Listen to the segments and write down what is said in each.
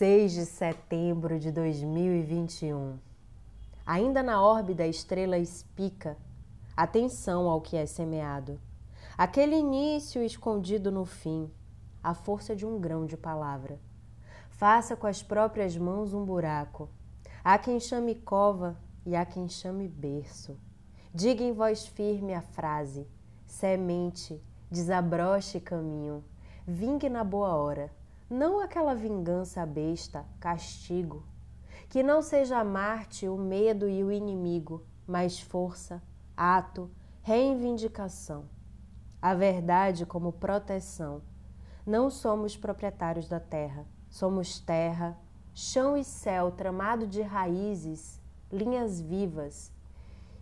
6 de setembro de 2021. Ainda na órbita, estrela espica. Atenção ao que é semeado. Aquele início escondido no fim, a força de um grão de palavra. Faça com as próprias mãos um buraco. Há quem chame cova e há quem chame berço. Diga em voz firme a frase: semente, desabroche caminho, vingue na boa hora não aquela vingança besta, castigo. Que não seja Marte o medo e o inimigo, mas força, ato, reivindicação. A verdade como proteção. Não somos proprietários da terra, somos terra, chão e céu tramado de raízes, linhas vivas.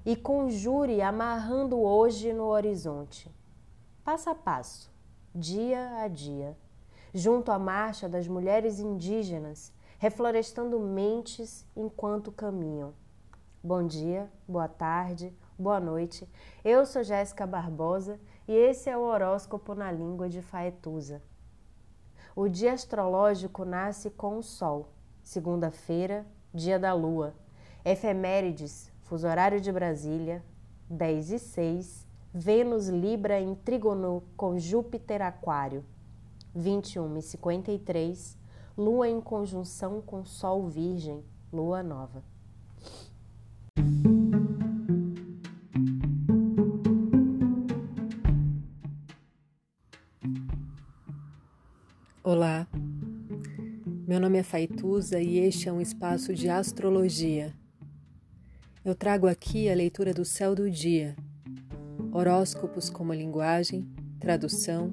E conjure amarrando hoje no horizonte. Passo a passo, dia a dia junto à marcha das mulheres indígenas, reflorestando mentes enquanto caminham. Bom dia, boa tarde, boa noite. Eu sou Jéssica Barbosa e esse é o horóscopo na língua de Faetusa. O dia astrológico nasce com o Sol, segunda-feira, dia da Lua. Efemérides, fuso horário de Brasília, 10 e 6, Vênus Libra em trígono com Júpiter Aquário. 21 e 53, Lua em conjunção com Sol Virgem, Lua Nova. Olá, meu nome é Faituza e este é um espaço de astrologia. Eu trago aqui a leitura do céu do dia, horóscopos como linguagem, tradução